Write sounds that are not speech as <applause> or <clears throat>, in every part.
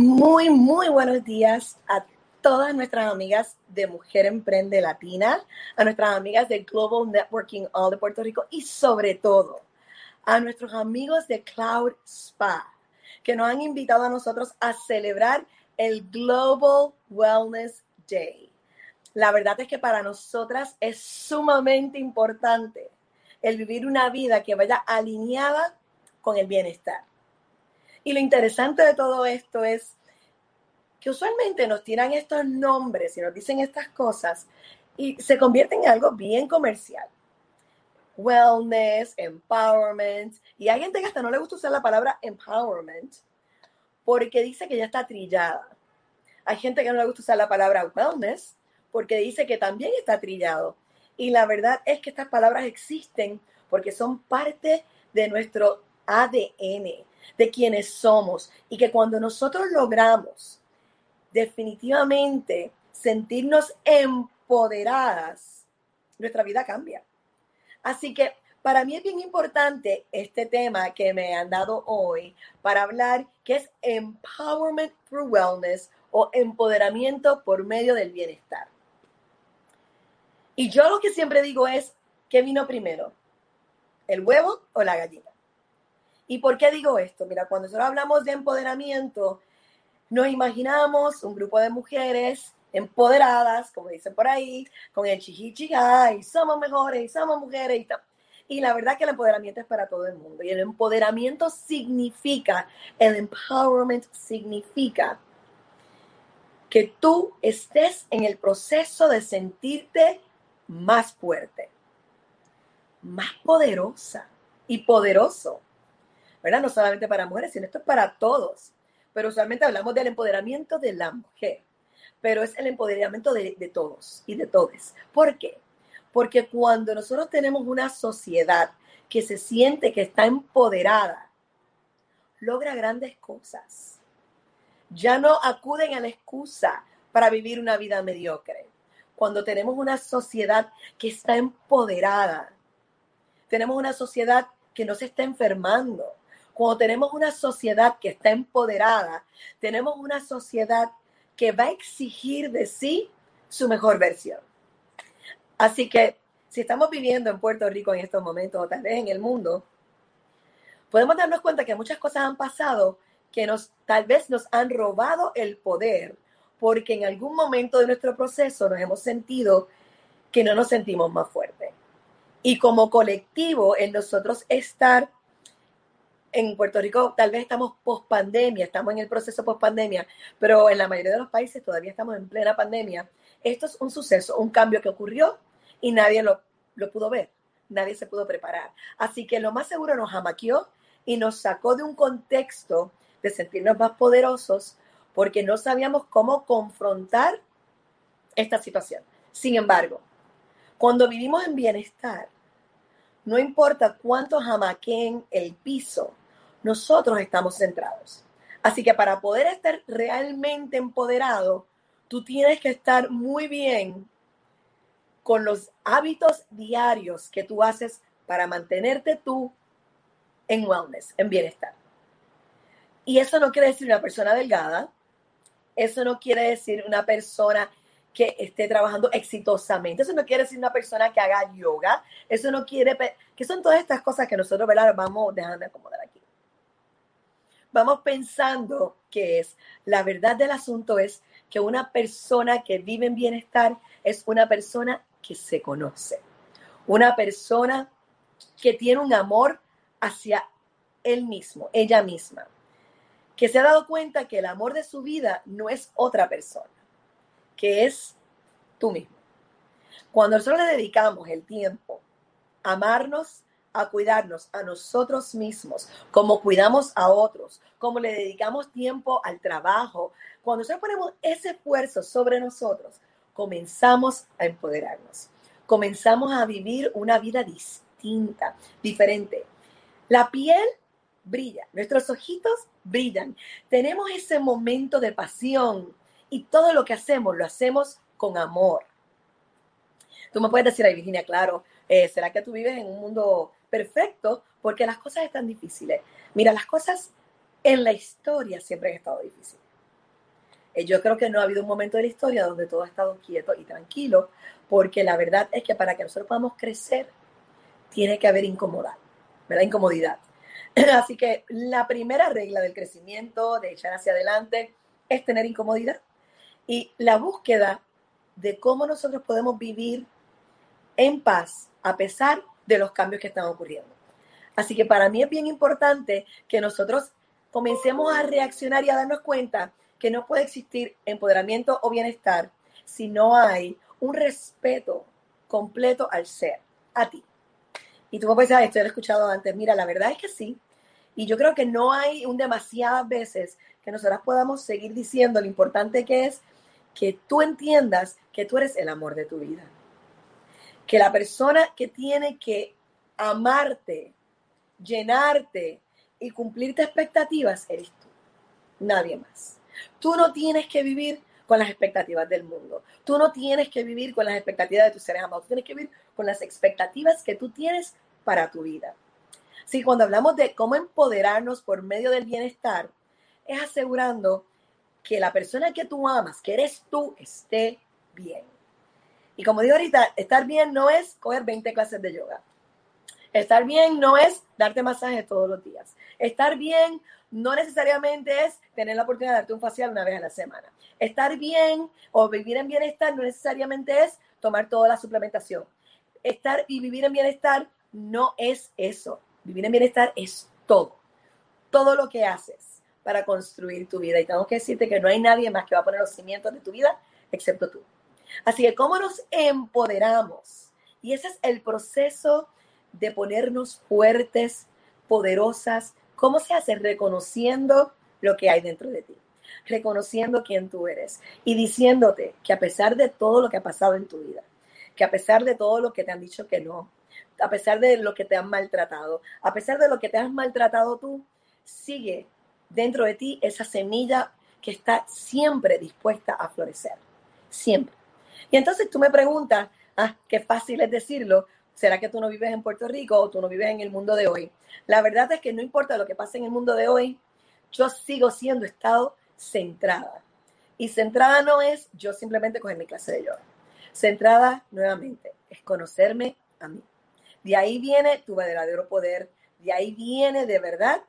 Muy, muy buenos días a todas nuestras amigas de Mujer Emprende Latina, a nuestras amigas de Global Networking All de Puerto Rico y sobre todo a nuestros amigos de Cloud Spa, que nos han invitado a nosotros a celebrar el Global Wellness Day. La verdad es que para nosotras es sumamente importante el vivir una vida que vaya alineada con el bienestar. Y lo interesante de todo esto es que usualmente nos tiran estos nombres y nos dicen estas cosas y se convierten en algo bien comercial. Wellness, empowerment. Y hay gente que hasta no le gusta usar la palabra empowerment porque dice que ya está trillada. Hay gente que no le gusta usar la palabra wellness porque dice que también está trillado. Y la verdad es que estas palabras existen porque son parte de nuestro ADN de quienes somos y que cuando nosotros logramos definitivamente sentirnos empoderadas, nuestra vida cambia. Así que para mí es bien importante este tema que me han dado hoy para hablar, que es Empowerment through Wellness o empoderamiento por medio del bienestar. Y yo lo que siempre digo es, ¿qué vino primero? ¿El huevo o la gallina? ¿Y por qué digo esto? Mira, cuando nosotros hablamos de empoderamiento, nos imaginamos un grupo de mujeres empoderadas, como dicen por ahí, con el chichichiga, y somos mejores, y somos mujeres, y Y la verdad que el empoderamiento es para todo el mundo. Y el empoderamiento significa, el empowerment significa que tú estés en el proceso de sentirte más fuerte, más poderosa y poderoso. ¿Verdad? No solamente para mujeres, sino esto es para todos. Pero usualmente hablamos del empoderamiento de la mujer, pero es el empoderamiento de, de todos y de todos. ¿Por qué? Porque cuando nosotros tenemos una sociedad que se siente que está empoderada, logra grandes cosas. Ya no acuden a la excusa para vivir una vida mediocre. Cuando tenemos una sociedad que está empoderada, tenemos una sociedad que no se está enfermando, cuando tenemos una sociedad que está empoderada, tenemos una sociedad que va a exigir de sí su mejor versión. Así que si estamos viviendo en Puerto Rico en estos momentos o tal vez en el mundo, podemos darnos cuenta que muchas cosas han pasado que nos tal vez nos han robado el poder porque en algún momento de nuestro proceso nos hemos sentido que no nos sentimos más fuertes. Y como colectivo, en nosotros estar en Puerto Rico tal vez estamos post pandemia, estamos en el proceso post pandemia, pero en la mayoría de los países todavía estamos en plena pandemia. Esto es un suceso, un cambio que ocurrió y nadie lo, lo pudo ver, nadie se pudo preparar. Así que lo más seguro nos amaqueó y nos sacó de un contexto de sentirnos más poderosos porque no sabíamos cómo confrontar esta situación. Sin embargo, cuando vivimos en bienestar, no importa cuánto jamaqueen el piso, nosotros estamos centrados. Así que para poder estar realmente empoderado, tú tienes que estar muy bien con los hábitos diarios que tú haces para mantenerte tú en wellness, en bienestar. Y eso no quiere decir una persona delgada, eso no quiere decir una persona que esté trabajando exitosamente. Eso no quiere decir una persona que haga yoga. Eso no quiere, que son todas estas cosas que nosotros, ¿verdad? Vamos de acomodar aquí. Vamos pensando que es, la verdad del asunto es que una persona que vive en bienestar es una persona que se conoce. Una persona que tiene un amor hacia él mismo, ella misma. Que se ha dado cuenta que el amor de su vida no es otra persona que es tú mismo. Cuando nosotros le dedicamos el tiempo a amarnos, a cuidarnos a nosotros mismos, como cuidamos a otros, como le dedicamos tiempo al trabajo, cuando nosotros ponemos ese esfuerzo sobre nosotros, comenzamos a empoderarnos, comenzamos a vivir una vida distinta, diferente. La piel brilla, nuestros ojitos brillan, tenemos ese momento de pasión, y todo lo que hacemos lo hacemos con amor. Tú me puedes decir, ay Virginia, claro, eh, ¿será que tú vives en un mundo perfecto? Porque las cosas están difíciles. Mira, las cosas en la historia siempre han estado difíciles. Eh, yo creo que no ha habido un momento de la historia donde todo ha estado quieto y tranquilo, porque la verdad es que para que nosotros podamos crecer, tiene que haber incomodidad, ¿verdad? Incomodidad. <clears throat> Así que la primera regla del crecimiento, de echar hacia adelante, es tener incomodidad. Y la búsqueda de cómo nosotros podemos vivir en paz a pesar de los cambios que están ocurriendo. Así que para mí es bien importante que nosotros comencemos a reaccionar y a darnos cuenta que no puede existir empoderamiento o bienestar si no hay un respeto completo al ser, a ti. Y tú me puedes decir, esto lo he escuchado antes. Mira, la verdad es que sí. Y yo creo que no hay un demasiadas veces que nosotras podamos seguir diciendo lo importante que es que tú entiendas que tú eres el amor de tu vida. Que la persona que tiene que amarte, llenarte y cumplirte expectativas eres tú, nadie más. Tú no tienes que vivir con las expectativas del mundo. Tú no tienes que vivir con las expectativas de tus seres amados. Tú tienes que vivir con las expectativas que tú tienes para tu vida. Así cuando hablamos de cómo empoderarnos por medio del bienestar, es asegurando que la persona que tú amas, que eres tú, esté bien. Y como digo ahorita, estar bien no es coger 20 clases de yoga. Estar bien no es darte masajes todos los días. Estar bien no necesariamente es tener la oportunidad de darte un facial una vez a la semana. Estar bien o vivir en bienestar no necesariamente es tomar toda la suplementación. Estar y vivir en bienestar no es eso. Vivir en bienestar es todo. Todo lo que haces para construir tu vida. Y tengo que decirte que no hay nadie más que va a poner los cimientos de tu vida excepto tú. Así que, ¿cómo nos empoderamos? Y ese es el proceso de ponernos fuertes, poderosas. ¿Cómo se hace? Reconociendo lo que hay dentro de ti, reconociendo quién tú eres y diciéndote que a pesar de todo lo que ha pasado en tu vida, que a pesar de todo lo que te han dicho que no, a pesar de lo que te han maltratado, a pesar de lo que te has maltratado tú, sigue dentro de ti esa semilla que está siempre dispuesta a florecer, siempre. Y entonces tú me preguntas, ah, qué fácil es decirlo, ¿será que tú no vives en Puerto Rico o tú no vives en el mundo de hoy? La verdad es que no importa lo que pase en el mundo de hoy, yo sigo siendo estado centrada. Y centrada no es yo simplemente coger mi clase de yoga. Centrada nuevamente es conocerme a mí. De ahí viene tu verdadero poder. De ahí viene de verdad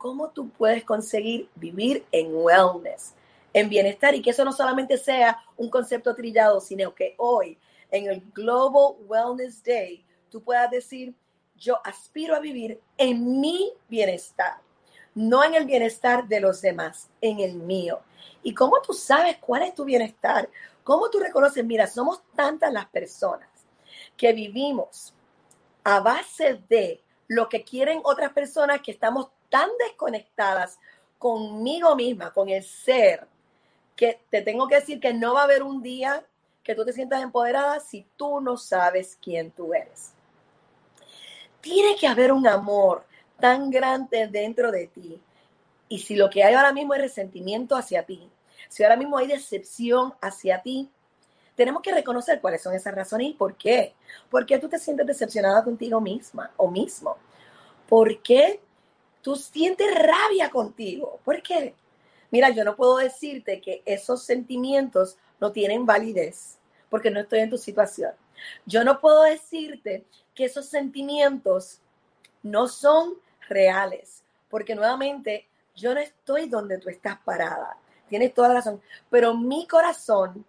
cómo tú puedes conseguir vivir en wellness, en bienestar y que eso no solamente sea un concepto trillado, sino que hoy en el Global Wellness Day, tú puedas decir, yo aspiro a vivir en mi bienestar, no en el bienestar de los demás, en el mío. ¿Y cómo tú sabes cuál es tu bienestar? ¿Cómo tú reconoces? Mira, somos tantas las personas que vivimos a base de lo que quieren otras personas que estamos tan desconectadas conmigo misma, con el ser, que te tengo que decir que no va a haber un día que tú te sientas empoderada si tú no sabes quién tú eres. Tiene que haber un amor tan grande dentro de ti. Y si lo que hay ahora mismo es resentimiento hacia ti, si ahora mismo hay decepción hacia ti, tenemos que reconocer cuáles son esas razones y por qué. ¿Por qué tú te sientes decepcionada contigo misma o mismo? ¿Por qué tú sientes rabia contigo? ¿Por qué? Mira, yo no puedo decirte que esos sentimientos no tienen validez porque no estoy en tu situación. Yo no puedo decirte que esos sentimientos no son reales, porque nuevamente yo no estoy donde tú estás parada. Tienes toda la razón, pero mi corazón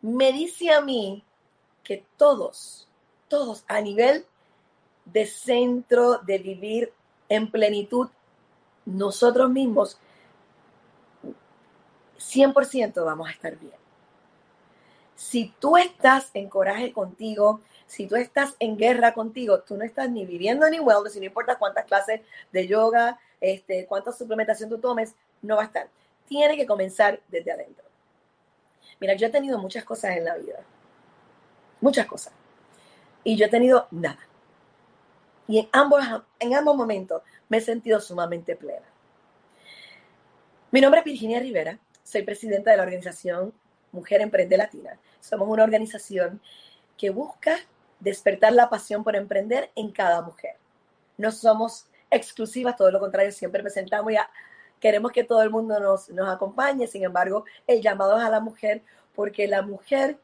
me dice a mí que todos, todos a nivel de centro, de vivir en plenitud, nosotros mismos, 100% vamos a estar bien. Si tú estás en coraje contigo, si tú estás en guerra contigo, tú no estás ni viviendo ni wellness, y no importa cuántas clases de yoga, este, cuánta suplementación tú tomes, no va a estar. Tiene que comenzar desde adentro. Mira, yo he tenido muchas cosas en la vida. Muchas cosas. Y yo he tenido nada. Y en ambos, en ambos momentos me he sentido sumamente plena. Mi nombre es Virginia Rivera. Soy presidenta de la organización Mujer Emprende Latina. Somos una organización que busca despertar la pasión por emprender en cada mujer. No somos exclusivas, todo lo contrario, siempre presentamos queremos que todo el mundo nos, nos acompañe, sin embargo, el llamado es a la mujer, porque la mujer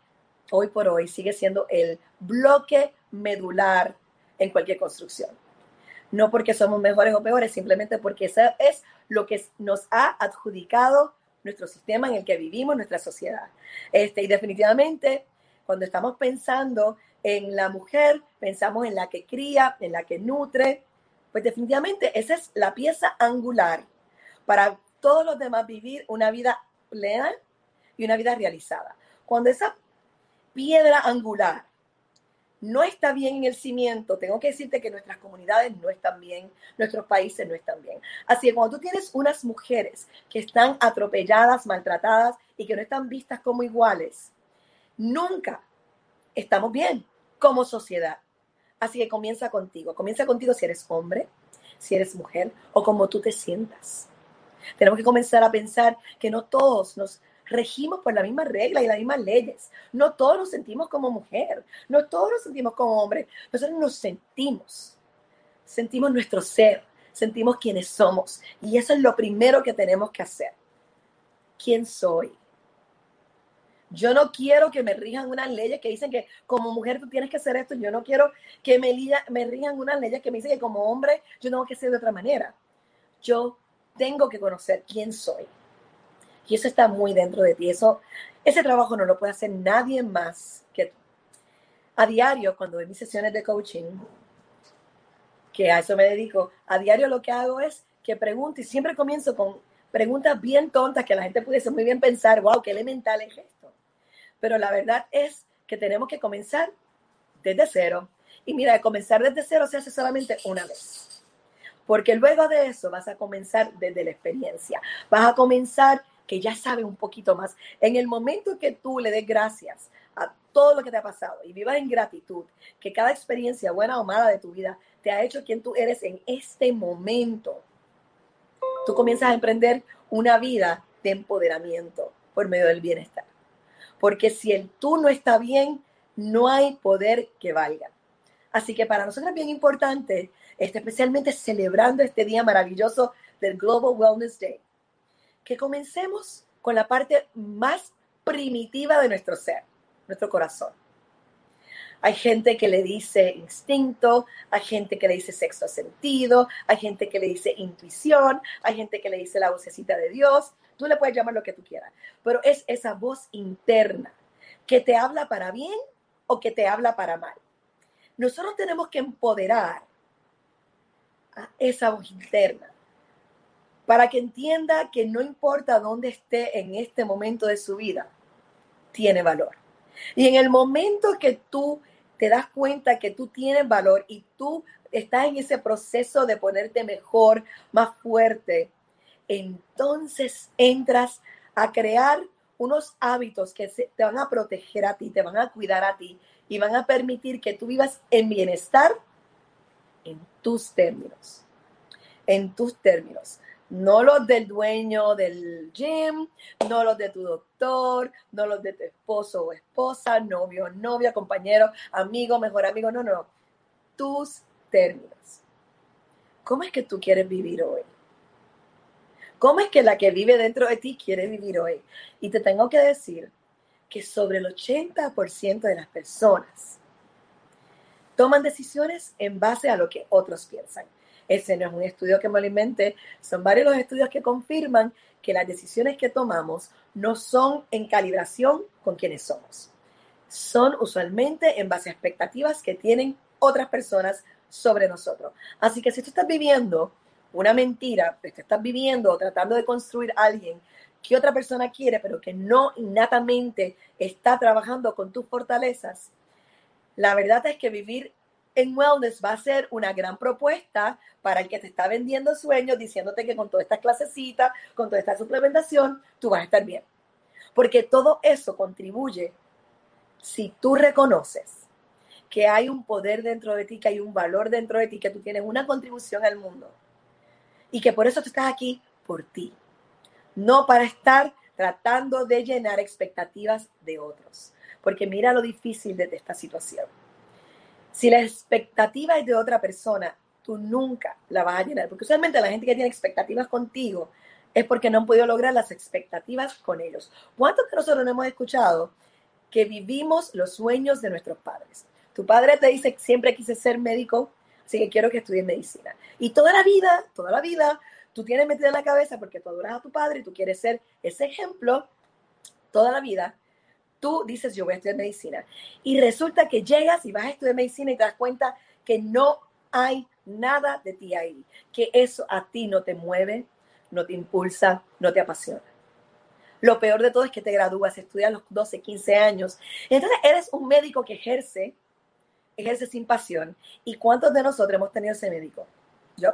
hoy por hoy sigue siendo el bloque medular en cualquier construcción. No porque somos mejores o peores, simplemente porque eso es lo que nos ha adjudicado nuestro sistema en el que vivimos, nuestra sociedad. Este, y definitivamente, cuando estamos pensando en la mujer, pensamos en la que cría, en la que nutre, pues definitivamente esa es la pieza angular para todos los demás vivir una vida plena y una vida realizada. Cuando esa piedra angular no está bien en el cimiento, tengo que decirte que nuestras comunidades no están bien, nuestros países no están bien. Así que cuando tú tienes unas mujeres que están atropelladas, maltratadas y que no están vistas como iguales, nunca estamos bien como sociedad. Así que comienza contigo, comienza contigo si eres hombre, si eres mujer o como tú te sientas. Tenemos que comenzar a pensar que no todos nos regimos por la misma regla y las mismas leyes. No todos nos sentimos como mujer, no todos nos sentimos como hombre. Nosotros nos sentimos, sentimos nuestro ser, sentimos quiénes somos. Y eso es lo primero que tenemos que hacer. ¿Quién soy? Yo no quiero que me rijan unas leyes que dicen que como mujer tú tienes que hacer esto. Yo no quiero que me, me rijan unas leyes que me dicen que como hombre yo tengo que ser de otra manera. Yo tengo que conocer quién soy. Y eso está muy dentro de ti. Eso, ese trabajo no lo puede hacer nadie más que tú. A diario, cuando doy mis sesiones de coaching, que a eso me dedico, a diario lo que hago es que pregunto y siempre comienzo con preguntas bien tontas que la gente pudiese muy bien pensar, wow, qué elemental es esto. Pero la verdad es que tenemos que comenzar desde cero. Y mira, comenzar desde cero se hace solamente una vez. Porque luego de eso vas a comenzar desde la experiencia. Vas a comenzar que ya sabe un poquito más. En el momento que tú le des gracias a todo lo que te ha pasado y vivas en gratitud, que cada experiencia buena o mala de tu vida te ha hecho quien tú eres en este momento, tú comienzas a emprender una vida de empoderamiento por medio del bienestar. Porque si el tú no está bien, no hay poder que valga. Así que para nosotros es bien importante, especialmente celebrando este día maravilloso del Global Wellness Day, que comencemos con la parte más primitiva de nuestro ser, nuestro corazón. Hay gente que le dice instinto, hay gente que le dice sexto sentido, hay gente que le dice intuición, hay gente que le dice la vocecita de Dios. Tú le puedes llamar lo que tú quieras, pero es esa voz interna que te habla para bien o que te habla para mal. Nosotros tenemos que empoderar a esa voz interna para que entienda que no importa dónde esté en este momento de su vida, tiene valor. Y en el momento que tú te das cuenta que tú tienes valor y tú estás en ese proceso de ponerte mejor, más fuerte, entonces entras a crear unos hábitos que te van a proteger a ti, te van a cuidar a ti y van a permitir que tú vivas en bienestar en tus términos. En tus términos no los del dueño del gym, no los de tu doctor, no los de tu esposo o esposa, novio, novia, compañero, amigo, mejor amigo, no, no, tus términos. ¿Cómo es que tú quieres vivir hoy? ¿Cómo es que la que vive dentro de ti quiere vivir hoy? Y te tengo que decir que sobre el 80% de las personas toman decisiones en base a lo que otros piensan. Ese no es un estudio que me lo inventé, son varios los estudios que confirman que las decisiones que tomamos no son en calibración con quienes somos. Son usualmente en base a expectativas que tienen otras personas sobre nosotros. Así que si tú estás viviendo una mentira, te estás viviendo o tratando de construir a alguien que otra persona quiere, pero que no innatamente está trabajando con tus fortalezas, la verdad es que vivir en wellness va a ser una gran propuesta para el que te está vendiendo sueños, diciéndote que con toda esta clasecita, con toda esta suplementación, tú vas a estar bien. Porque todo eso contribuye, si tú reconoces que hay un poder dentro de ti, que hay un valor dentro de ti, que tú tienes una contribución al mundo y que por eso tú estás aquí por ti, no para estar tratando de llenar expectativas de otros. Porque mira lo difícil de esta situación si la expectativa es de otra persona, tú nunca la vas a llenar. Porque usualmente la gente que tiene expectativas contigo es porque no han podido lograr las expectativas con ellos. ¿Cuántos de nosotros no hemos escuchado que vivimos los sueños de nuestros padres? Tu padre te dice, siempre quise ser médico, así que quiero que estudies medicina. Y toda la vida, toda la vida, tú tienes metida en la cabeza porque tú adoras a tu padre y tú quieres ser ese ejemplo toda la vida. Tú dices, yo voy a estudiar medicina. Y resulta que llegas y vas a estudiar medicina y te das cuenta que no hay nada de ti ahí, que eso a ti no te mueve, no te impulsa, no te apasiona. Lo peor de todo es que te gradúas, estudias los 12, 15 años. Entonces eres un médico que ejerce, ejerce sin pasión. ¿Y cuántos de nosotros hemos tenido ese médico? Yo.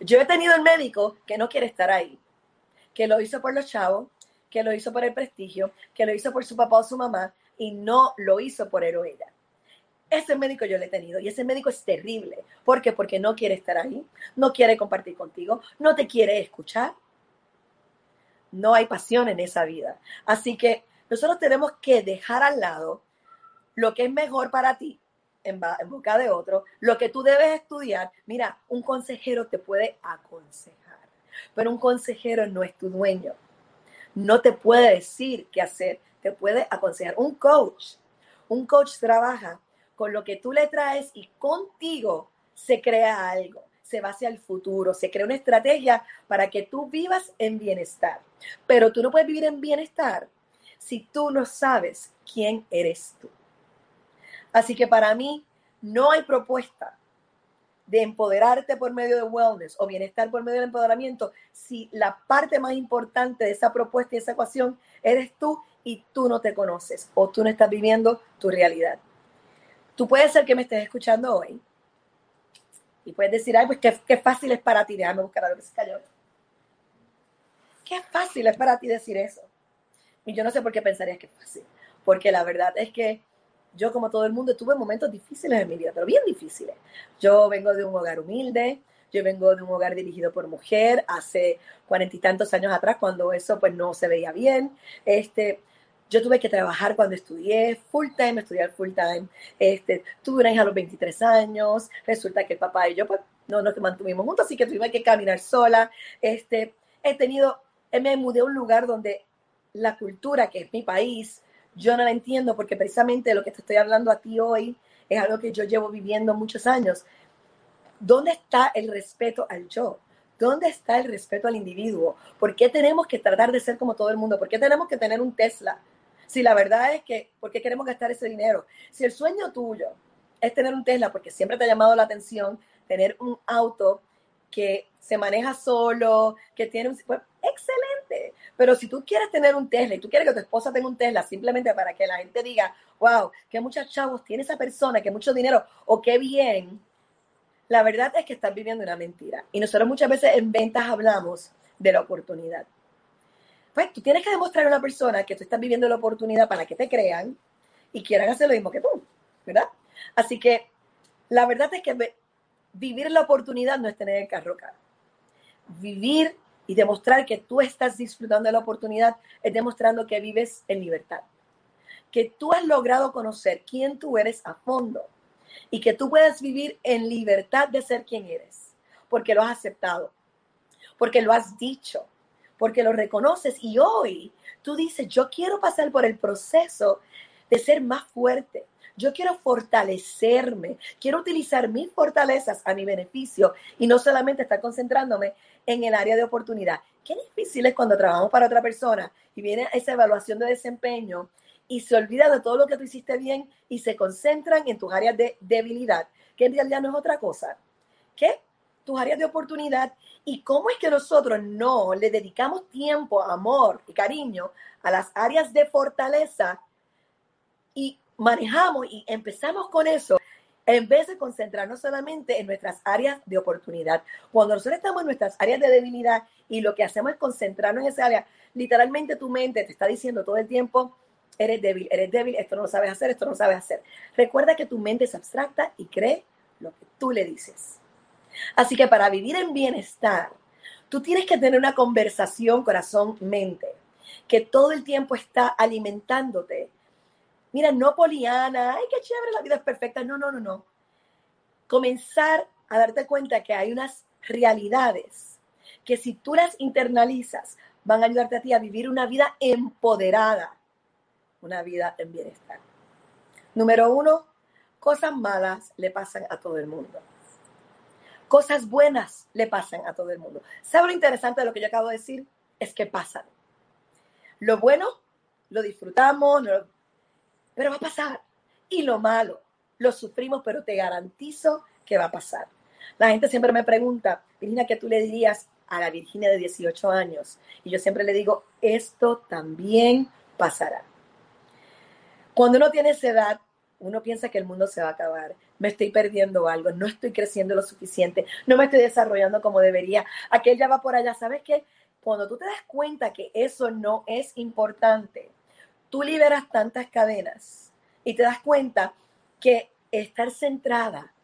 Yo he tenido el médico que no quiere estar ahí, que lo hizo por los chavos, que lo hizo por el prestigio, que lo hizo por su papá o su mamá y no lo hizo por él o ella. Ese médico yo lo he tenido y ese médico es terrible. ¿Por qué? Porque no quiere estar ahí, no quiere compartir contigo, no te quiere escuchar. No hay pasión en esa vida. Así que nosotros tenemos que dejar al lado lo que es mejor para ti en boca de otro, lo que tú debes estudiar. Mira, un consejero te puede aconsejar, pero un consejero no es tu dueño. No te puede decir qué hacer, te puede aconsejar. Un coach, un coach trabaja con lo que tú le traes y contigo se crea algo, se va hacia el futuro, se crea una estrategia para que tú vivas en bienestar. Pero tú no puedes vivir en bienestar si tú no sabes quién eres tú. Así que para mí no hay propuesta de empoderarte por medio de wellness o bienestar por medio del empoderamiento si la parte más importante de esa propuesta y esa ecuación eres tú y tú no te conoces o tú no estás viviendo tu realidad. Tú puedes ser que me estés escuchando hoy y puedes decir, ay, pues qué, fácil es para ti, déjame buscar algo que se cayó. Qué fácil es para ti decir eso. Y yo no sé por qué pensarías que es fácil, porque la verdad es que yo, como todo el mundo, tuve momentos difíciles en mi vida, pero bien difíciles. Yo vengo de un hogar humilde, yo vengo de un hogar dirigido por mujer hace cuarenta y tantos años atrás, cuando eso pues no se veía bien. Este, yo tuve que trabajar cuando estudié full time, estudiar full time. Este, tuve una hija a los 23 años. Resulta que el papá y yo, pues, no nos mantuvimos juntos, así que tuve que caminar sola. Este, he tenido, me mudé a un lugar donde la cultura, que es mi país, yo no la entiendo porque precisamente lo que te estoy hablando a ti hoy es algo que yo llevo viviendo muchos años. ¿Dónde está el respeto al yo? ¿Dónde está el respeto al individuo? ¿Por qué tenemos que tratar de ser como todo el mundo? ¿Por qué tenemos que tener un Tesla? Si la verdad es que, ¿por qué queremos gastar ese dinero? Si el sueño tuyo es tener un Tesla, porque siempre te ha llamado la atención tener un auto que se maneja solo, que tiene un... Pues, excelente. Pero si tú quieres tener un Tesla y tú quieres que tu esposa tenga un Tesla simplemente para que la gente diga, wow, qué muchos chavos tiene esa persona, qué mucho dinero, o qué bien, la verdad es que estás viviendo una mentira. Y nosotros muchas veces en ventas hablamos de la oportunidad pues tú tienes que demostrar a una persona que tú estás viviendo la oportunidad para que te crean y quieran hacer lo mismo que tú, ¿verdad? Así que la verdad es que vivir la oportunidad no es tener el carro caro. Vivir y demostrar que tú estás disfrutando de la oportunidad es demostrando que vives en libertad. Que tú has logrado conocer quién tú eres a fondo y que tú puedes vivir en libertad de ser quien eres, porque lo has aceptado, porque lo has dicho, porque lo reconoces y hoy tú dices, yo quiero pasar por el proceso de ser más fuerte. Yo quiero fortalecerme, quiero utilizar mis fortalezas a mi beneficio y no solamente estar concentrándome en el área de oportunidad. Qué difícil es cuando trabajamos para otra persona y viene esa evaluación de desempeño y se olvida de todo lo que tú hiciste bien y se concentran en tus áreas de debilidad, que en realidad no es otra cosa que tus áreas de oportunidad y cómo es que nosotros no le dedicamos tiempo, amor y cariño a las áreas de fortaleza y manejamos y empezamos con eso en vez de concentrarnos solamente en nuestras áreas de oportunidad. Cuando nosotros estamos en nuestras áreas de debilidad y lo que hacemos es concentrarnos en esa área, literalmente tu mente te está diciendo todo el tiempo, eres débil, eres débil, esto no lo sabes hacer, esto no lo sabes hacer. Recuerda que tu mente es abstracta y cree lo que tú le dices. Así que para vivir en bienestar, tú tienes que tener una conversación corazón-mente, que todo el tiempo está alimentándote. Mira, no poliana, ay, qué chévere, la vida es perfecta. No, no, no, no. Comenzar a darte cuenta que hay unas realidades que si tú las internalizas, van a ayudarte a ti a vivir una vida empoderada, una vida en bienestar. Número uno, cosas malas le pasan a todo el mundo. Cosas buenas le pasan a todo el mundo. ¿Sabe lo interesante de lo que yo acabo de decir? Es que pasan. Lo bueno lo disfrutamos, pero va a pasar. Y lo malo lo sufrimos, pero te garantizo que va a pasar. La gente siempre me pregunta, Virginia, ¿qué tú le dirías a la Virginia de 18 años? Y yo siempre le digo, esto también pasará. Cuando uno tiene esa edad, uno piensa que el mundo se va a acabar, me estoy perdiendo algo, no estoy creciendo lo suficiente, no me estoy desarrollando como debería, aquel ya va por allá, ¿sabes qué? Cuando tú te das cuenta que eso no es importante, tú liberas tantas cadenas y te das cuenta que estar centrada,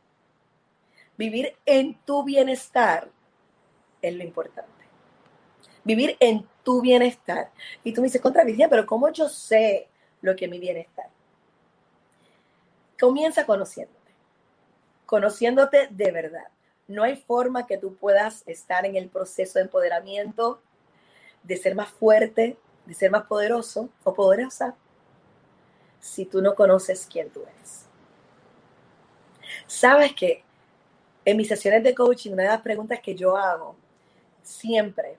vivir en tu bienestar es lo importante. Vivir en tu bienestar. Y tú me dices, contra pero ¿cómo yo sé lo que es mi bienestar? Comienza conociéndote, conociéndote de verdad. No hay forma que tú puedas estar en el proceso de empoderamiento, de ser más fuerte, de ser más poderoso o poderosa, si tú no conoces quién tú eres. Sabes que en mis sesiones de coaching, una de las preguntas que yo hago siempre,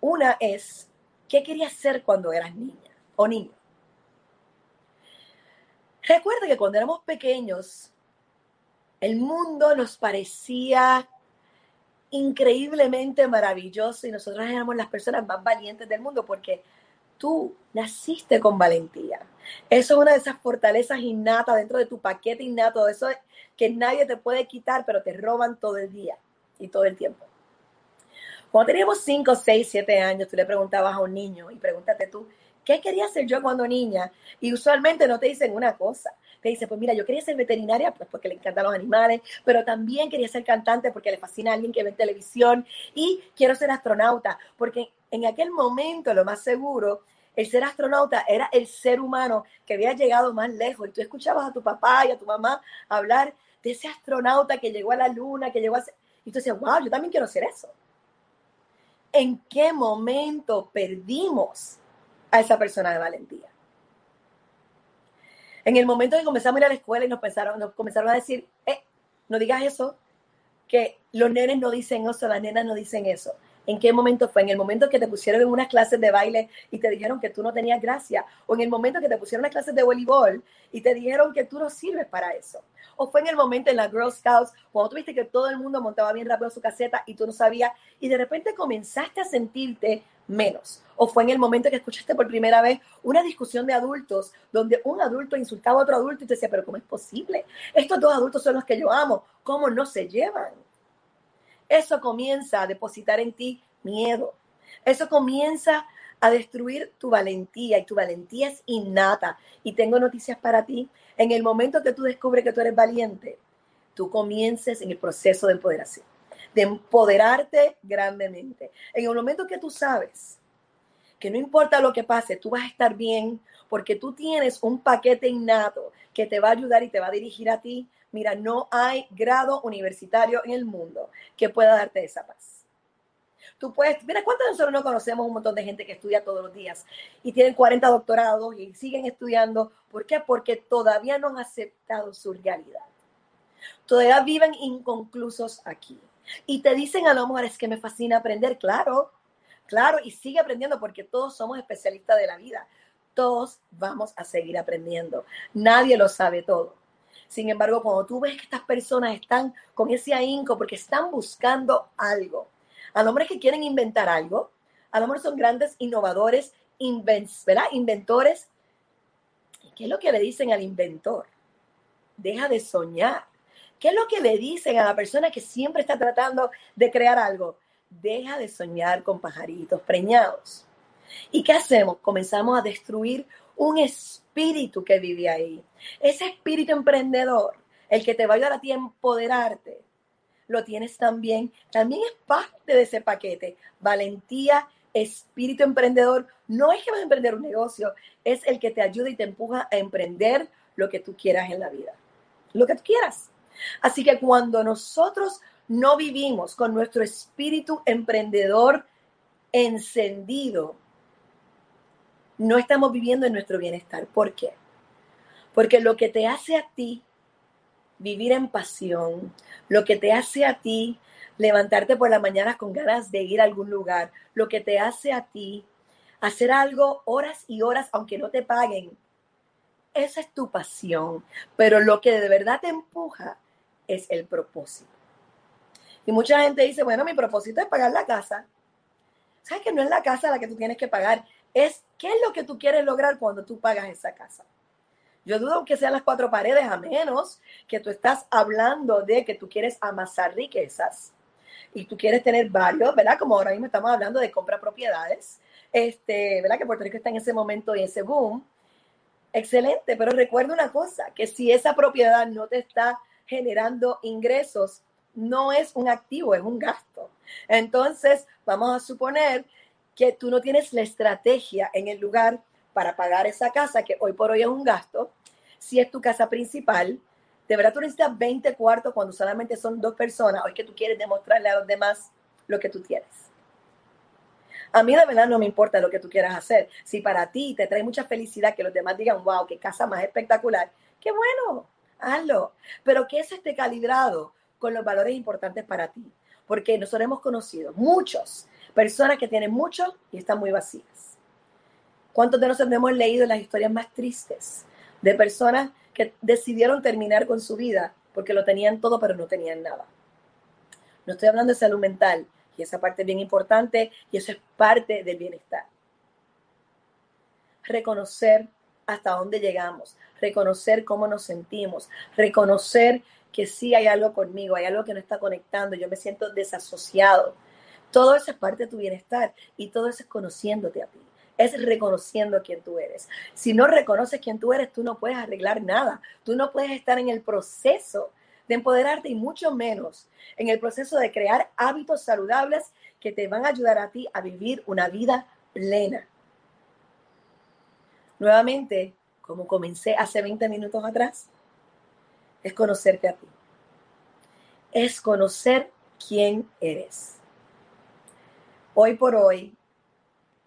una es, ¿qué querías ser cuando eras niña o niño? Recuerda que cuando éramos pequeños, el mundo nos parecía increíblemente maravilloso y nosotros éramos las personas más valientes del mundo porque tú naciste con valentía. Eso es una de esas fortalezas innatas dentro de tu paquete innato, eso que nadie te puede quitar, pero te roban todo el día y todo el tiempo. Cuando teníamos 5, 6, 7 años, tú le preguntabas a un niño y pregúntate tú, ¿qué quería ser yo cuando niña? Y usualmente no te dicen una cosa. Te dicen, pues mira, yo quería ser veterinaria pues porque le encantan los animales, pero también quería ser cantante porque le fascina a alguien que ve televisión y quiero ser astronauta porque en aquel momento lo más seguro el ser astronauta era el ser humano que había llegado más lejos y tú escuchabas a tu papá y a tu mamá hablar de ese astronauta que llegó a la luna, que llegó a... Y tú decías, wow, yo también quiero ser eso. ¿En qué momento perdimos a esa persona de valentía. En el momento que comenzamos a ir a la escuela y nos, pensaron, nos comenzaron a decir, eh, no digas eso, que los nenes no dicen eso, las nenas no dicen eso. ¿En qué momento fue? En el momento que te pusieron en unas clases de baile y te dijeron que tú no tenías gracia. O en el momento que te pusieron unas clases de voleibol y te dijeron que tú no sirves para eso. O fue en el momento en la Girl Scouts cuando tuviste que todo el mundo montaba bien rápido su caseta y tú no sabías y de repente comenzaste a sentirte menos. O fue en el momento que escuchaste por primera vez una discusión de adultos donde un adulto insultaba a otro adulto y te decía, pero ¿cómo es posible? Estos dos adultos son los que yo amo. ¿Cómo no se llevan? Eso comienza a depositar en ti miedo. Eso comienza a destruir tu valentía y tu valentía es innata. Y tengo noticias para ti. En el momento que tú descubres que tú eres valiente, tú comiences en el proceso de empoderación de empoderarte grandemente. En el momento que tú sabes que no importa lo que pase, tú vas a estar bien porque tú tienes un paquete innato que te va a ayudar y te va a dirigir a ti. Mira, no hay grado universitario en el mundo que pueda darte esa paz. Tú puedes, mira, ¿cuántos de nosotros no conocemos un montón de gente que estudia todos los días y tienen 40 doctorados y siguen estudiando? ¿Por qué? Porque todavía no han aceptado su realidad. Todavía viven inconclusos aquí. Y te dicen a lo mejor es que me fascina aprender, claro, claro, y sigue aprendiendo porque todos somos especialistas de la vida. Todos vamos a seguir aprendiendo. Nadie lo sabe todo. Sin embargo, cuando tú ves que estas personas están con ese ahínco porque están buscando algo, a lo mejor es que quieren inventar algo, a mejor son grandes innovadores, inventores. ¿Y qué es lo que le dicen al inventor? Deja de soñar. ¿Qué es lo que le dicen a la persona que siempre está tratando de crear algo? Deja de soñar con pajaritos preñados. ¿Y qué hacemos? Comenzamos a destruir un espíritu que vive ahí. Ese espíritu emprendedor, el que te va a ayudar a ti a empoderarte, lo tienes también. También es parte de ese paquete. Valentía, espíritu emprendedor. No es que vas a emprender un negocio, es el que te ayuda y te empuja a emprender lo que tú quieras en la vida. Lo que tú quieras. Así que cuando nosotros no vivimos con nuestro espíritu emprendedor encendido, no estamos viviendo en nuestro bienestar. ¿Por qué? Porque lo que te hace a ti vivir en pasión, lo que te hace a ti levantarte por la mañana con ganas de ir a algún lugar, lo que te hace a ti hacer algo horas y horas aunque no te paguen, esa es tu pasión, pero lo que de verdad te empuja es el propósito. Y mucha gente dice, bueno, mi propósito es pagar la casa. ¿Sabes que no es la casa la que tú tienes que pagar? Es qué es lo que tú quieres lograr cuando tú pagas esa casa. Yo dudo que sean las cuatro paredes, a menos que tú estás hablando de que tú quieres amasar riquezas y tú quieres tener varios, ¿verdad? Como ahora mismo estamos hablando de compra propiedades, este, ¿verdad? Que Puerto Rico está en ese momento y ese boom. Excelente, pero recuerda una cosa, que si esa propiedad no te está generando ingresos, no es un activo, es un gasto. Entonces, vamos a suponer que tú no tienes la estrategia en el lugar para pagar esa casa, que hoy por hoy es un gasto. Si es tu casa principal, de verdad tú necesitas 20 cuartos cuando solamente son dos personas, o es que tú quieres demostrarle a los demás lo que tú tienes. A mí de verdad no me importa lo que tú quieras hacer. Si para ti te trae mucha felicidad que los demás digan, wow, qué casa más espectacular, qué bueno, hazlo. Pero que eso esté calibrado con los valores importantes para ti. Porque nosotros hemos conocido muchos personas que tienen mucho y están muy vacías. ¿Cuántos de nosotros hemos leído las historias más tristes de personas que decidieron terminar con su vida porque lo tenían todo pero no tenían nada? No estoy hablando de salud mental, y esa parte es bien importante y eso es parte del bienestar. Reconocer hasta dónde llegamos, reconocer cómo nos sentimos, reconocer que sí hay algo conmigo, hay algo que no está conectando, yo me siento desasociado. Todo eso es parte de tu bienestar y todo eso es conociéndote a ti, es reconociendo quién tú eres. Si no reconoces quién tú eres, tú no puedes arreglar nada, tú no puedes estar en el proceso de empoderarte y mucho menos en el proceso de crear hábitos saludables que te van a ayudar a ti a vivir una vida plena. Nuevamente, como comencé hace 20 minutos atrás, es conocerte a ti. Es conocer quién eres. Hoy por hoy,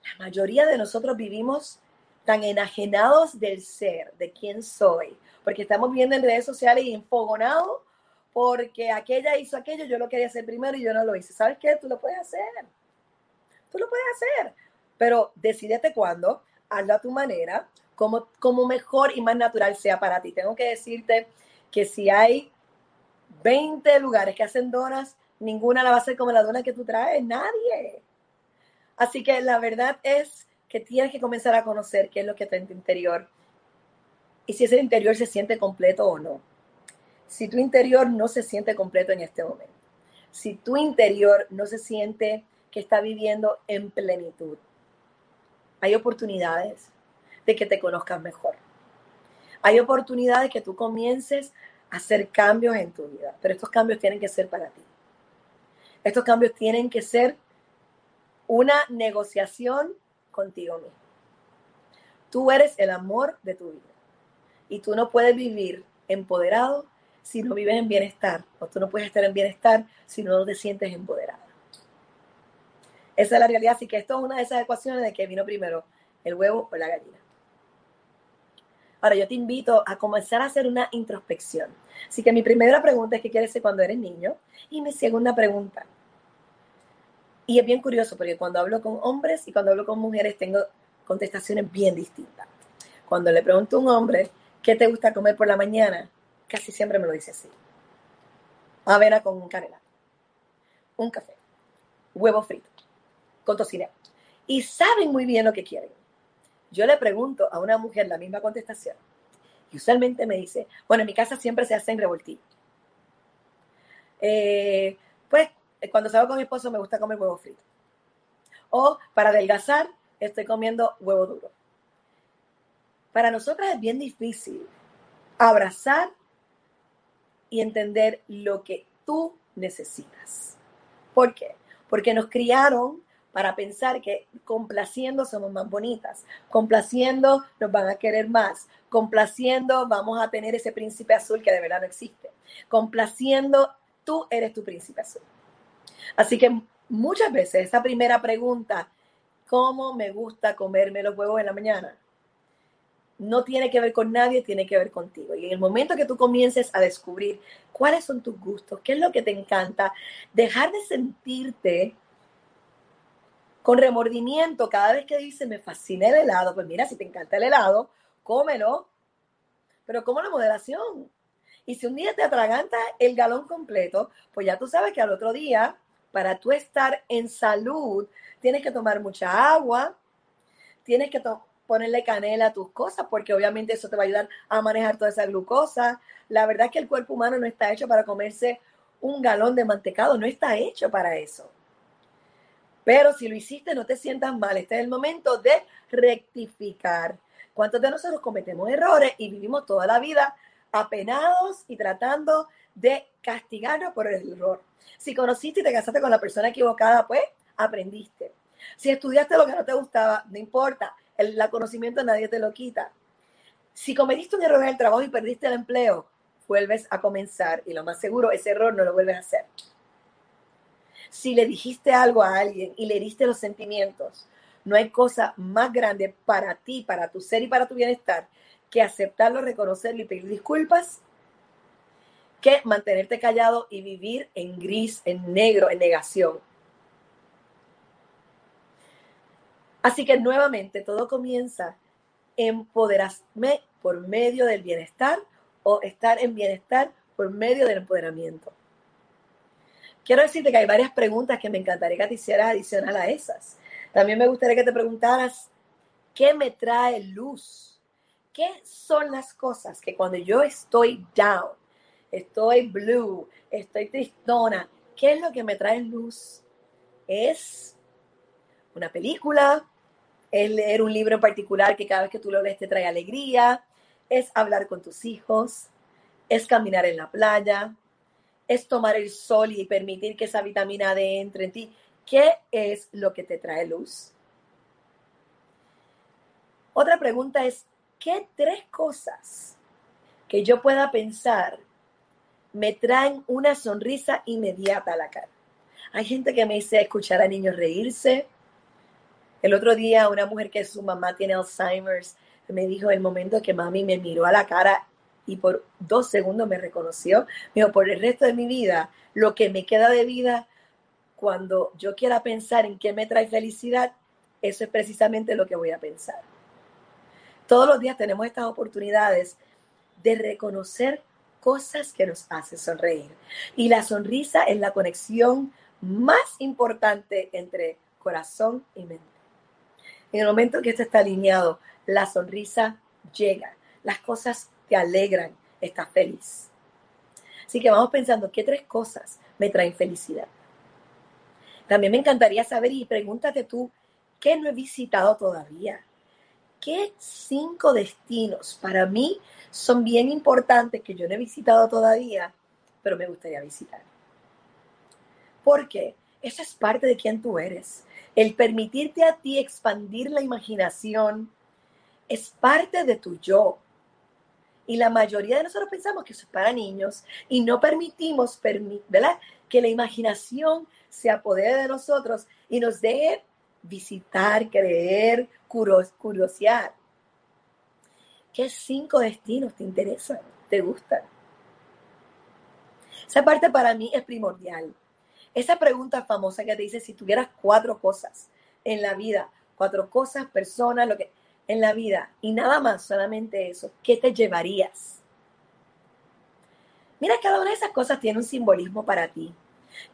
la mayoría de nosotros vivimos tan enajenados del ser, de quién soy, porque estamos viendo en redes sociales y enfogonados porque aquella hizo aquello, yo lo quería hacer primero y yo no lo hice. ¿Sabes qué? Tú lo puedes hacer. Tú lo puedes hacer. Pero decídete cuándo, hazlo a tu manera, como, como mejor y más natural sea para ti. Tengo que decirte que si hay 20 lugares que hacen donas, ninguna la va a hacer como la dona que tú traes, nadie. Así que la verdad es que tienes que comenzar a conocer qué es lo que está en tu interior y si ese interior se siente completo o no. Si tu interior no se siente completo en este momento, si tu interior no se siente que está viviendo en plenitud, hay oportunidades de que te conozcas mejor. Hay oportunidades que tú comiences a hacer cambios en tu vida, pero estos cambios tienen que ser para ti. Estos cambios tienen que ser una negociación contigo mismo. Tú eres el amor de tu vida y tú no puedes vivir empoderado si no vives en bienestar, o tú no puedes estar en bienestar si no te sientes empoderada. Esa es la realidad, así que esto es una de esas ecuaciones de que vino primero, el huevo o la gallina. Ahora yo te invito a comenzar a hacer una introspección. Así que mi primera pregunta es qué quieres ser cuando eres niño y mi segunda pregunta. Y es bien curioso porque cuando hablo con hombres y cuando hablo con mujeres tengo contestaciones bien distintas. Cuando le pregunto a un hombre, ¿qué te gusta comer por la mañana? Casi siempre me lo dice así. Avena con canela. Un café. Huevo frito. Con. Y saben muy bien lo que quieren yo le pregunto a una mujer la misma contestación y usualmente me dice, bueno, en mi casa siempre se hacen revoltillos. Eh, pues cuando salgo con mi esposo me gusta comer huevo frito. O para adelgazar estoy comiendo huevo duro. Para nosotras es bien difícil abrazar y entender lo que tú necesitas. ¿Por qué? Porque nos criaron para pensar que complaciendo somos más bonitas, complaciendo nos van a querer más, complaciendo vamos a tener ese príncipe azul que de verdad no existe, complaciendo tú eres tu príncipe azul. Así que muchas veces esa primera pregunta, ¿cómo me gusta comerme los huevos en la mañana? No tiene que ver con nadie, tiene que ver contigo. Y en el momento que tú comiences a descubrir cuáles son tus gustos, qué es lo que te encanta, dejar de sentirte con remordimiento cada vez que dice me fascina el helado, pues mira, si te encanta el helado, cómelo, pero como la moderación. Y si un día te atraganta el galón completo, pues ya tú sabes que al otro día, para tú estar en salud, tienes que tomar mucha agua, tienes que ponerle canela a tus cosas, porque obviamente eso te va a ayudar a manejar toda esa glucosa. La verdad es que el cuerpo humano no está hecho para comerse un galón de mantecado, no está hecho para eso. Pero si lo hiciste, no te sientas mal. Este es el momento de rectificar. ¿Cuántos de nosotros cometemos errores y vivimos toda la vida apenados y tratando de castigarnos por el error? Si conociste y te casaste con la persona equivocada, pues aprendiste. Si estudiaste lo que no te gustaba, no importa. El conocimiento nadie te lo quita. Si cometiste un error en el trabajo y perdiste el empleo, vuelves a comenzar y lo más seguro, ese error no lo vuelves a hacer si le dijiste algo a alguien y le diste los sentimientos, no hay cosa más grande para ti, para tu ser y para tu bienestar que aceptarlo, reconocerlo y pedir disculpas que mantenerte callado y vivir en gris, en negro, en negación. Así que nuevamente todo comienza empoderarme por medio del bienestar o estar en bienestar por medio del empoderamiento. Quiero decirte que hay varias preguntas que me encantaría que te hicieras adicional a esas. También me gustaría que te preguntaras, ¿qué me trae luz? ¿Qué son las cosas que cuando yo estoy down, estoy blue, estoy tristona, qué es lo que me trae luz? ¿Es una película? ¿Es leer un libro en particular que cada vez que tú lo lees te trae alegría? ¿Es hablar con tus hijos? ¿Es caminar en la playa? es tomar el sol y permitir que esa vitamina D entre en ti. ¿Qué es lo que te trae luz? Otra pregunta es, ¿qué tres cosas que yo pueda pensar me traen una sonrisa inmediata a la cara? Hay gente que me dice escuchar a niños reírse. El otro día una mujer que su mamá tiene Alzheimer's me dijo el momento que mami me miró a la cara y por dos segundos me reconoció. Me por el resto de mi vida, lo que me queda de vida, cuando yo quiera pensar en qué me trae felicidad, eso es precisamente lo que voy a pensar. Todos los días tenemos estas oportunidades de reconocer cosas que nos hacen sonreír. Y la sonrisa es la conexión más importante entre corazón y mente. En el momento que esto está alineado, la sonrisa llega, las cosas te alegran, estás feliz. Así que vamos pensando, ¿qué tres cosas me traen felicidad? También me encantaría saber y pregúntate tú, ¿qué no he visitado todavía? ¿Qué cinco destinos para mí son bien importantes que yo no he visitado todavía, pero me gustaría visitar? Porque eso es parte de quién tú eres. El permitirte a ti expandir la imaginación es parte de tu yo. Y la mayoría de nosotros pensamos que eso es para niños y no permitimos ¿verdad? que la imaginación se apodere de nosotros y nos deje visitar, creer, curiosear. ¿Qué cinco destinos te interesan? ¿Te gustan? Esa parte para mí es primordial. Esa pregunta famosa que te dice si tuvieras cuatro cosas en la vida, cuatro cosas, personas, lo que en la vida y nada más, solamente eso, ¿qué te llevarías? Mira, cada una de esas cosas tiene un simbolismo para ti.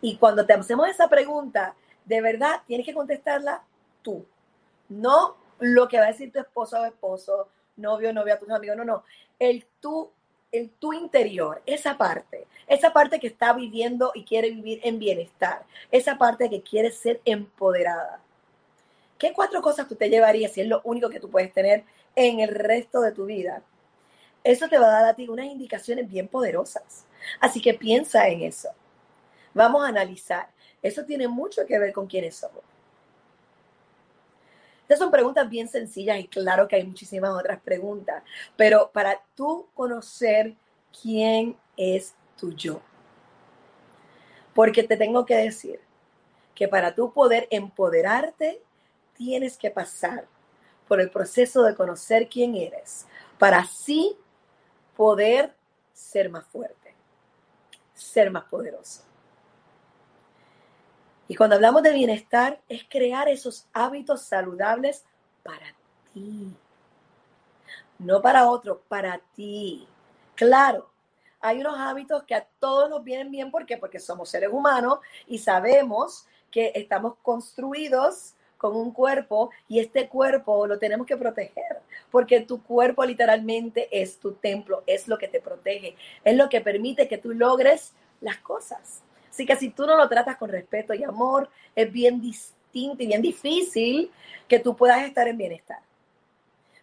Y cuando te hacemos esa pregunta, de verdad tienes que contestarla tú. No lo que va a decir tu esposo o esposo, novio, novia, tus amigos, no, no. El tú, el tu interior, esa parte, esa parte que está viviendo y quiere vivir en bienestar, esa parte que quiere ser empoderada. ¿Qué cuatro cosas tú te llevarías si es lo único que tú puedes tener en el resto de tu vida? Eso te va a dar a ti unas indicaciones bien poderosas. Así que piensa en eso. Vamos a analizar. Eso tiene mucho que ver con quiénes somos. Estas son preguntas bien sencillas y claro que hay muchísimas otras preguntas, pero para tú conocer quién es tu yo. Porque te tengo que decir que para tú poder empoderarte, tienes que pasar por el proceso de conocer quién eres, para así poder ser más fuerte, ser más poderoso. Y cuando hablamos de bienestar, es crear esos hábitos saludables para ti. No para otro, para ti. Claro, hay unos hábitos que a todos nos vienen bien. ¿Por qué? Porque somos seres humanos y sabemos que estamos construidos con un cuerpo y este cuerpo lo tenemos que proteger, porque tu cuerpo literalmente es tu templo, es lo que te protege, es lo que permite que tú logres las cosas. Así que si tú no lo tratas con respeto y amor, es bien distinto y bien difícil que tú puedas estar en bienestar.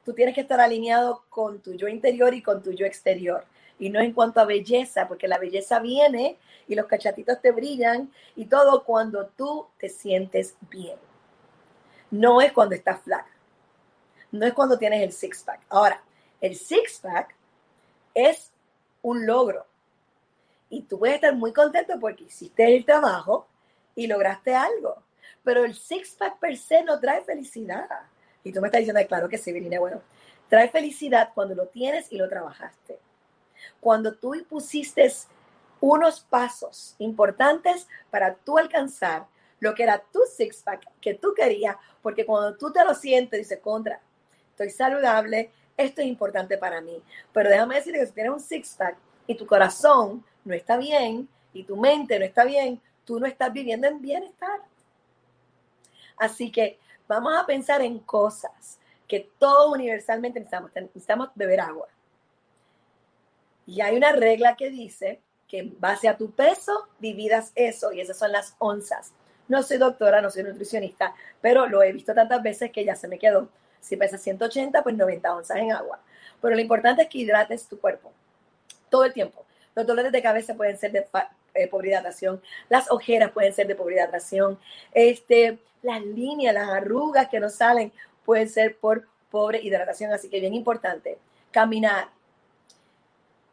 Tú tienes que estar alineado con tu yo interior y con tu yo exterior. Y no en cuanto a belleza, porque la belleza viene y los cachatitos te brillan y todo cuando tú te sientes bien. No es cuando estás flaca. No es cuando tienes el six pack. Ahora, el six pack es un logro. Y tú puedes estar muy contento porque hiciste el trabajo y lograste algo. Pero el six pack per se no trae felicidad. Y tú me estás diciendo, claro que sí, Virginia, bueno, trae felicidad cuando lo tienes y lo trabajaste. Cuando tú pusiste unos pasos importantes para tú alcanzar lo que era tu six pack que tú querías, porque cuando tú te lo sientes, dices, contra, estoy saludable, esto es importante para mí. Pero déjame decirte que si tienes un six pack y tu corazón no está bien y tu mente no está bien, tú no estás viviendo en bienestar. Así que vamos a pensar en cosas que todos universalmente necesitamos. Necesitamos beber agua. Y hay una regla que dice que en base a tu peso dividas eso y esas son las onzas. No soy doctora, no soy nutricionista, pero lo he visto tantas veces que ya se me quedó. Si pesa 180, pues 90 onzas en agua. Pero lo importante es que hidrates tu cuerpo todo el tiempo. Los dolores de cabeza pueden ser de eh, pobre hidratación, las ojeras pueden ser de pobre hidratación, este, las líneas, las arrugas que nos salen pueden ser por pobre hidratación. Así que bien importante, caminar.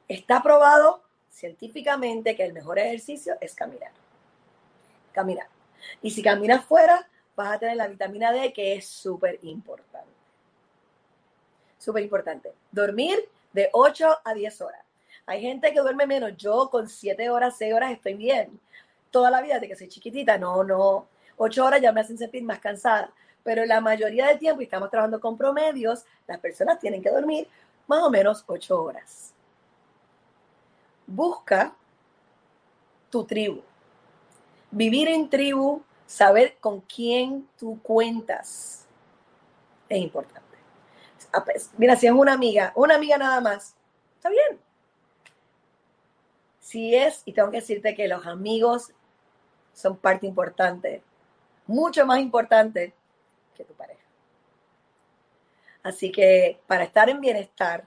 Está probado científicamente que el mejor ejercicio es caminar. Caminar. Y si caminas fuera, vas a tener la vitamina D, que es súper importante. Súper importante. Dormir de 8 a 10 horas. Hay gente que duerme menos. Yo con 7 horas, 6 horas estoy bien. Toda la vida, de que soy chiquitita, no, no. 8 horas ya me hacen sentir más cansada. Pero la mayoría del tiempo, y estamos trabajando con promedios, las personas tienen que dormir más o menos 8 horas. Busca tu tribu vivir en tribu, saber con quién tú cuentas, es importante. Ah, pues, mira, si es una amiga, una amiga nada más, está bien. Si es, y tengo que decirte que los amigos son parte importante, mucho más importante que tu pareja. Así que para estar en bienestar,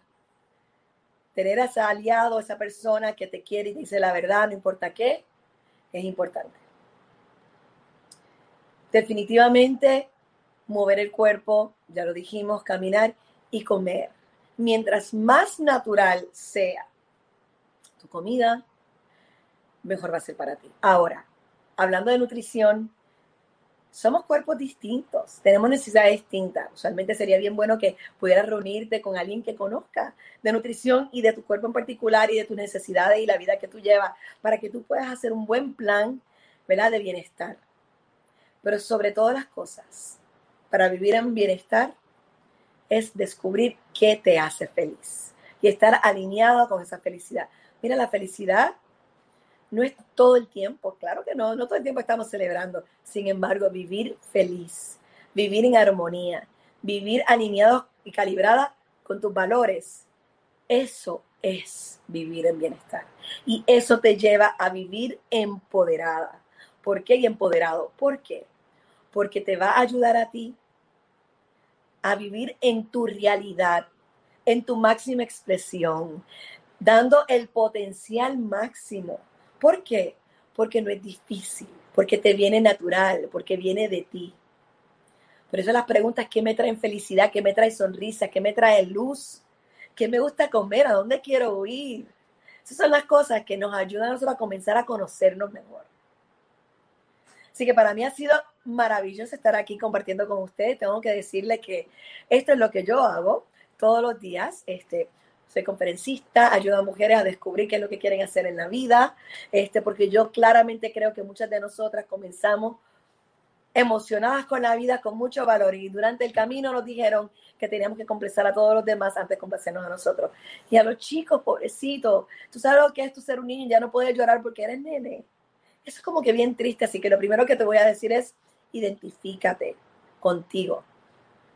tener a ese aliado, esa persona que te quiere y te dice la verdad, no importa qué, es importante. Definitivamente, mover el cuerpo, ya lo dijimos, caminar y comer. Mientras más natural sea comida, mejor va a ser para ti. Ahora, hablando de nutrición, somos cuerpos distintos, tenemos necesidades distintas. Usualmente sería bien bueno que pudieras reunirte con alguien que conozca de nutrición y de tu cuerpo en particular y de tus necesidades y la vida que tú llevas para que tú puedas hacer un buen plan, ¿verdad? De bienestar. Pero sobre todas las cosas, para vivir en bienestar, es descubrir qué te hace feliz y estar alineado con esa felicidad. Mira, la felicidad no es todo el tiempo, claro que no, no todo el tiempo estamos celebrando. Sin embargo, vivir feliz, vivir en armonía, vivir alineado y calibrada con tus valores, eso es vivir en bienestar. Y eso te lleva a vivir empoderada. ¿Por qué y empoderado? ¿Por qué? porque te va a ayudar a ti a vivir en tu realidad, en tu máxima expresión, dando el potencial máximo. ¿Por qué? Porque no es difícil, porque te viene natural, porque viene de ti. Por eso las preguntas, ¿qué me traen felicidad? ¿Qué me trae sonrisa? ¿Qué me trae luz? ¿Qué me gusta comer? ¿A dónde quiero ir? Esas son las cosas que nos ayudan a nosotros a comenzar a conocernos mejor. Así que para mí ha sido maravilloso estar aquí compartiendo con ustedes. Tengo que decirle que esto es lo que yo hago todos los días. Este, conferencista, ayudo a mujeres a descubrir qué es lo que quieren hacer en la vida, este, porque yo claramente creo que muchas de nosotras comenzamos emocionadas con la vida, con mucho valor. Y durante el camino nos dijeron que teníamos que complacer a todos los demás antes de complacernos a nosotros. Y a los chicos, pobrecitos, tú sabes lo que es tu ser un niño y ya no puedes llorar porque eres nene. Eso es como que bien triste. Así que lo primero que te voy a decir es, identifícate contigo.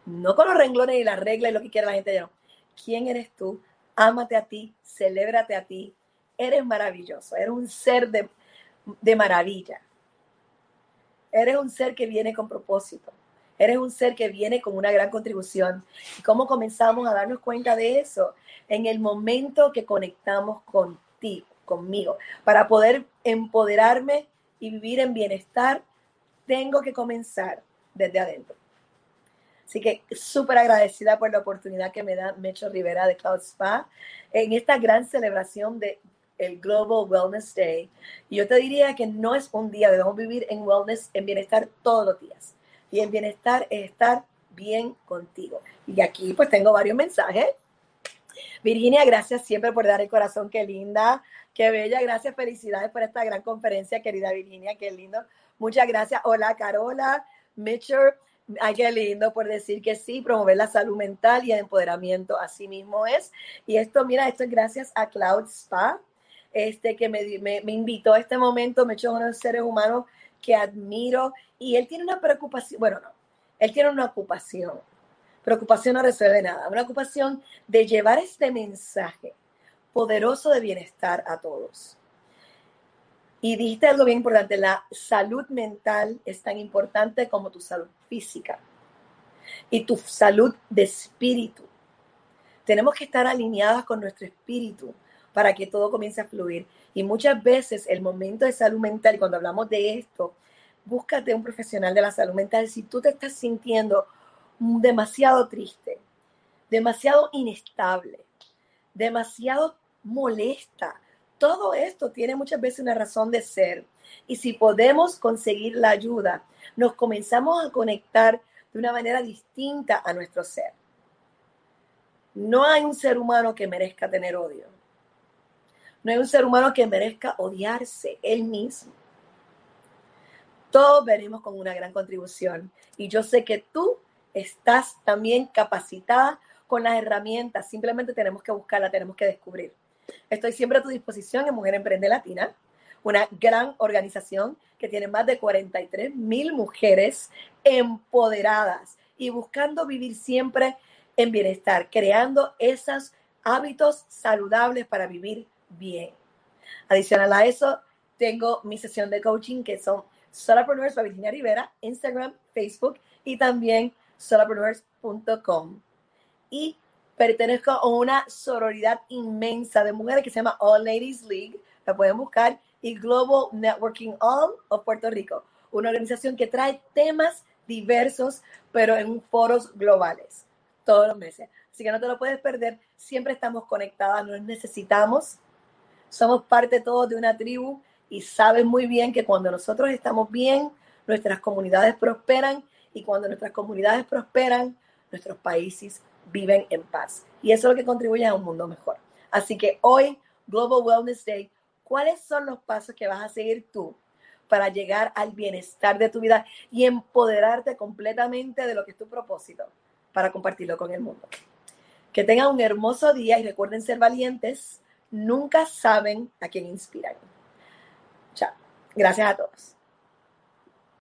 No con los renglones y las reglas y lo que quiera la gente. No. ¿Quién eres tú? Ámate a ti, celébrate a ti. Eres maravilloso, eres un ser de, de maravilla Eres un ser que viene con propósito. Eres un ser que viene con una gran contribución. ¿Y cómo comenzamos a darnos cuenta de eso? En el momento que conectamos contigo, conmigo. Para poder empoderarme y vivir en bienestar, tengo que comenzar desde adentro. Así que súper agradecida por la oportunidad que me da Mecho Rivera de Cloud Spa en esta gran celebración de el Global Wellness Day. Yo te diría que no es un día, debemos vivir en wellness, en bienestar todos los días. Y en bienestar es estar bien contigo. Y aquí pues tengo varios mensajes. Virginia, gracias siempre por dar el corazón, qué linda, qué bella, gracias, felicidades por esta gran conferencia, querida Virginia, qué lindo. Muchas gracias. Hola, Carola, Mitchell. Ay, qué lindo por decir que sí, promover la salud mental y el empoderamiento, así mismo es. Y esto, mira, esto es gracias a Cloud Spa, este, que me, me, invitó a este momento, me echó uno de los seres humanos que admiro y él tiene una preocupación, bueno, no, él tiene una ocupación. Preocupación no resuelve nada, una ocupación de llevar este mensaje poderoso de bienestar a todos. Y dijiste algo bien importante, la salud mental es tan importante como tu salud física y tu salud de espíritu. Tenemos que estar alineadas con nuestro espíritu para que todo comience a fluir. Y muchas veces el momento de salud mental, cuando hablamos de esto, búscate un profesional de la salud mental si tú te estás sintiendo demasiado triste, demasiado inestable, demasiado molesta. Todo esto tiene muchas veces una razón de ser. Y si podemos conseguir la ayuda, nos comenzamos a conectar de una manera distinta a nuestro ser. No hay un ser humano que merezca tener odio. No hay un ser humano que merezca odiarse él mismo. Todos venimos con una gran contribución y yo sé que tú estás también capacitada con las herramientas. Simplemente tenemos que buscarla, tenemos que descubrir. Estoy siempre a tu disposición en Mujer Emprende Latina, una gran organización que tiene más de 43 mil mujeres empoderadas y buscando vivir siempre en bienestar, creando esos hábitos saludables para vivir bien. Adicional a eso, tengo mi sesión de coaching que son Solapreneurs by Virginia Rivera, Instagram, Facebook y también solapreneurs.com. Y pertenezco a una sororidad inmensa de mujeres que se llama All Ladies League, la pueden buscar, y Global Networking All of Puerto Rico, una organización que trae temas diversos, pero en foros globales, todos los meses. Así que no te lo puedes perder, siempre estamos conectadas, nos necesitamos somos parte todos de una tribu y sabes muy bien que cuando nosotros estamos bien, nuestras comunidades prosperan y cuando nuestras comunidades prosperan, nuestros países viven en paz. Y eso es lo que contribuye a un mundo mejor. Así que hoy, Global Wellness Day, ¿cuáles son los pasos que vas a seguir tú para llegar al bienestar de tu vida y empoderarte completamente de lo que es tu propósito para compartirlo con el mundo? Que tengan un hermoso día y recuerden ser valientes nunca saben a quién inspiran. Chao. Gracias a todos.